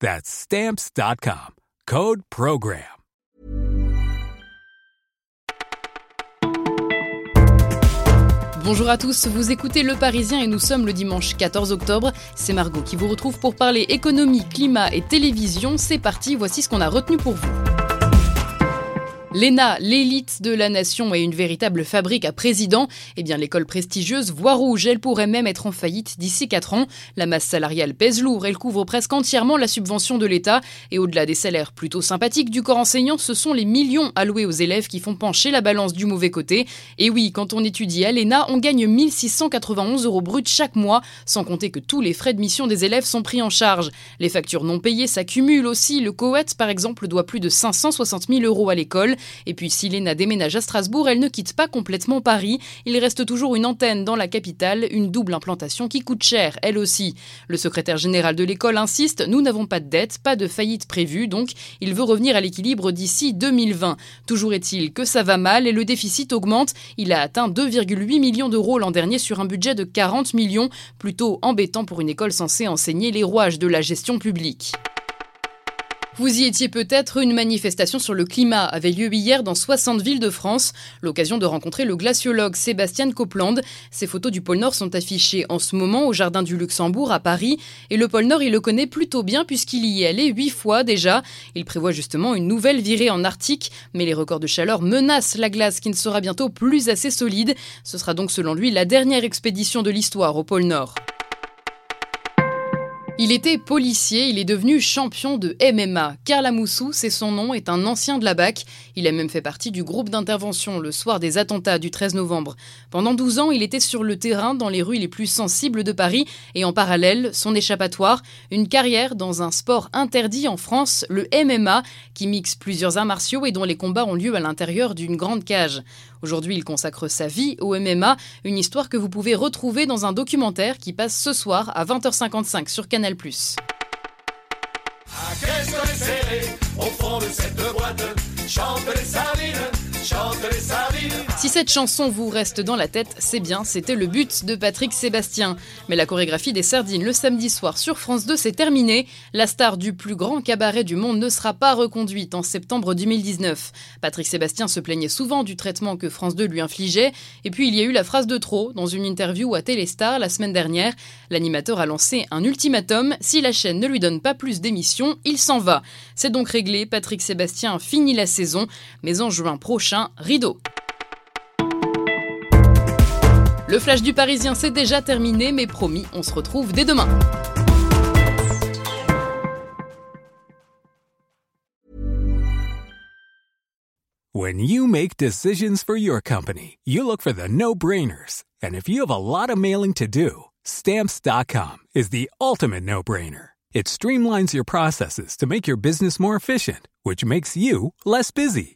That's stamps.com. Code Program. Bonjour à tous, vous écoutez Le Parisien et nous sommes le dimanche 14 octobre. C'est Margot qui vous retrouve pour parler économie, climat et télévision. C'est parti, voici ce qu'on a retenu pour vous. L'ENA, l'élite de la nation et une véritable fabrique à président, eh bien l'école prestigieuse voit rouge, elle pourrait même être en faillite d'ici 4 ans. La masse salariale pèse lourd, elle couvre presque entièrement la subvention de l'État et au-delà des salaires plutôt sympathiques du corps enseignant, ce sont les millions alloués aux élèves qui font pencher la balance du mauvais côté. Et oui, quand on étudie à l'ENA, on gagne 1691 euros bruts chaque mois, sans compter que tous les frais de mission des élèves sont pris en charge. Les factures non payées s'accumulent aussi. Le COET, par exemple, doit plus de 560 000 euros à l'école. Et puis si Léna déménage à Strasbourg, elle ne quitte pas complètement Paris. Il reste toujours une antenne dans la capitale, une double implantation qui coûte cher, elle aussi. Le secrétaire général de l'école insiste, nous n'avons pas de dette, pas de faillite prévue, donc il veut revenir à l'équilibre d'ici 2020. Toujours est-il que ça va mal et le déficit augmente. Il a atteint 2,8 millions d'euros l'an dernier sur un budget de 40 millions, plutôt embêtant pour une école censée enseigner les rouages de la gestion publique. Vous y étiez peut-être, une manifestation sur le climat avait lieu hier dans 60 villes de France, l'occasion de rencontrer le glaciologue Sébastien Copeland. Ces photos du pôle Nord sont affichées en ce moment au Jardin du Luxembourg à Paris, et le pôle Nord il le connaît plutôt bien puisqu'il y est allé huit fois déjà. Il prévoit justement une nouvelle virée en Arctique, mais les records de chaleur menacent la glace qui ne sera bientôt plus assez solide. Ce sera donc selon lui la dernière expédition de l'histoire au pôle Nord. Il était policier, il est devenu champion de MMA. Karl Amoussou, c'est son nom, est un ancien de la BAC. Il a même fait partie du groupe d'intervention le soir des attentats du 13 novembre. Pendant 12 ans, il était sur le terrain dans les rues les plus sensibles de Paris et en parallèle, son échappatoire, une carrière dans un sport interdit en France, le MMA, qui mixe plusieurs arts martiaux et dont les combats ont lieu à l'intérieur d'une grande cage. Aujourd'hui, il consacre sa vie au MMA, une histoire que vous pouvez retrouver dans un documentaire qui passe ce soir à 20h55 sur Canal+. Canal+. À caisse serrée, au fond de cette boîte, chante les salines si cette chanson vous reste dans la tête, c'est bien, c'était le but de Patrick Sébastien. Mais la chorégraphie des sardines le samedi soir sur France 2 s'est terminée. La star du plus grand cabaret du monde ne sera pas reconduite en septembre 2019. Patrick Sébastien se plaignait souvent du traitement que France 2 lui infligeait. Et puis il y a eu la phrase de trop dans une interview à Téléstar la semaine dernière. L'animateur a lancé un ultimatum. Si la chaîne ne lui donne pas plus d'émissions, il s'en va. C'est donc réglé. Patrick Sébastien finit la saison. Mais en juin Le flash du Parisien c'est déjà terminé, mais promis, on se retrouve dès demain. When you make decisions for your company, you look for the no-brainers. And if you have a lot of mailing to do, stamps.com is the ultimate no-brainer. It streamlines your processes to make your business more efficient, which makes you less busy.